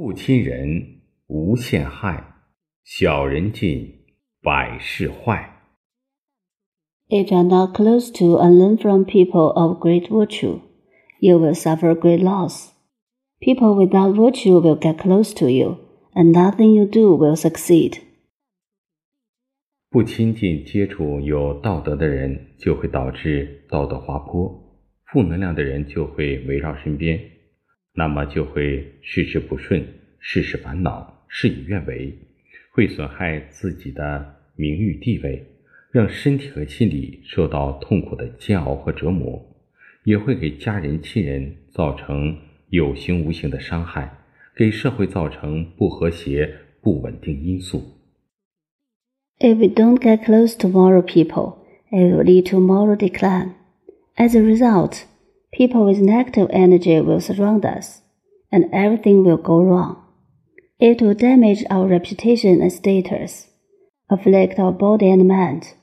不亲人无限害，小人尽百事坏。If you are not close to and learn from people of great virtue, you will suffer great loss. People without virtue will get close to you, and nothing you do will succeed. 不亲近接触有道德的人，就会导致道德滑坡；负能量的人就会围绕身边，那么就会事事不顺，事事烦恼，事与愿违，会损害自己的名誉地位，让身体和心理受到痛苦的煎熬和折磨，也会给家人亲人造成有形无形的伤害，给社会造成不和谐、不稳定因素。If we don't get close to moral people, it will lead to moral decline. As a result, people with negative energy will surround us, and everything will go wrong. It will damage our reputation and status, afflict our body and mind,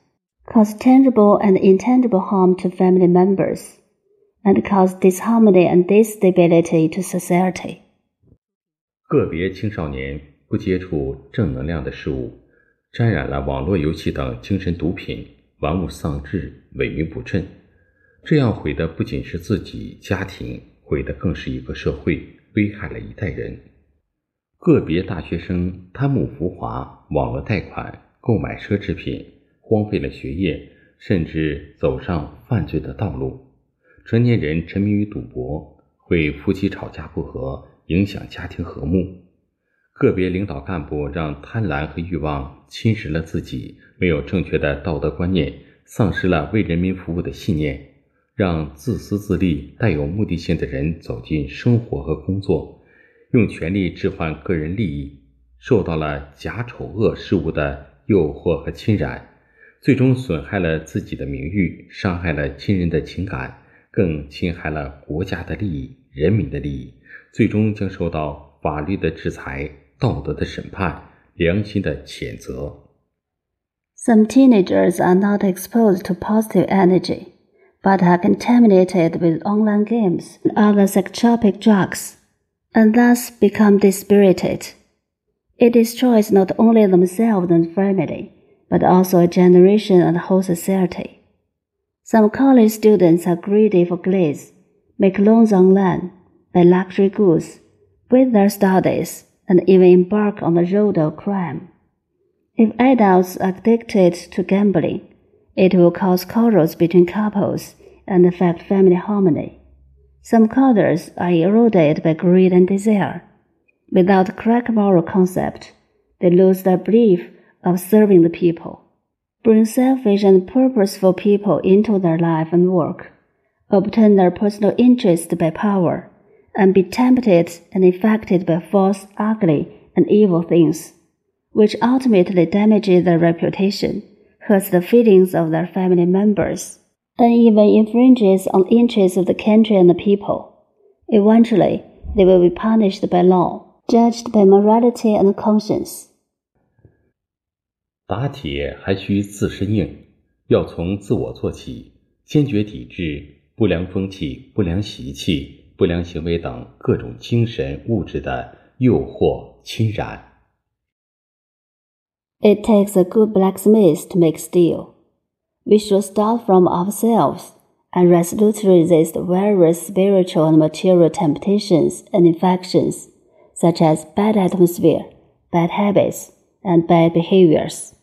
cause tangible and intangible harm to family members, and cause disharmony and instability to society. 个别青少年不接触正能量的事物，沾染了网络游戏等精神毒品，玩物丧志，萎靡不振。 这样毁的不仅是自己家庭，毁的更是一个社会，危害了一代人。个别大学生贪慕浮华，网络贷款，购买奢侈品，荒废了学业，甚至走上犯罪的道路。成年人沉迷于赌博，会夫妻吵架不和，影响家庭和睦。个别领导干部让贪婪和欲望侵蚀了自己，没有正确的道德观念，丧失了为人民服务的信念，让自私自利、带有目的性的人走进生活和工作，用权力置换个人利益，受到了假丑恶事物的诱惑和侵染，最终损害了自己的名誉，伤害了亲人的情感，更侵害了国家的利益、人民的利益，最终将受到法律的制裁。道德的审判，良心的谴责。Some teenagers are not exposed to positive energy, but are contaminated with online games and other psychotropic drugs, and thus become dispirited. It destroys not only themselves and family, but also a generation and whole society. Some college students are greedy for glitz, make loans online, buy luxury goods, with their studies, and even embark on the road of crime. If adults are addicted to gambling, it will cause quarrels between couples and affect family harmony. Some couples are eroded by greed and desire. Without correct moral concept, they lose their belief of serving the people, bring selfish and purposeful people into their life and work, obtain their personal interest by power, and be tempted and affected by false, ugly, and evil things, which ultimately damages their reputation, hurts the feelings of their family members, and even infringes on the interests of the country and the people. Eventually, they will be punished by law, judged by morality and conscience. 打铁还需自身硬，要从自我做起，坚决抵制不良风气、不良习气。不良行为等各种精神、物质的诱惑、侵染。 It takes a good blacksmith to make steel. We should start from ourselves and resolutely resist various spiritual and material temptations and infections, such as bad atmosphere, bad habits, and bad behaviors.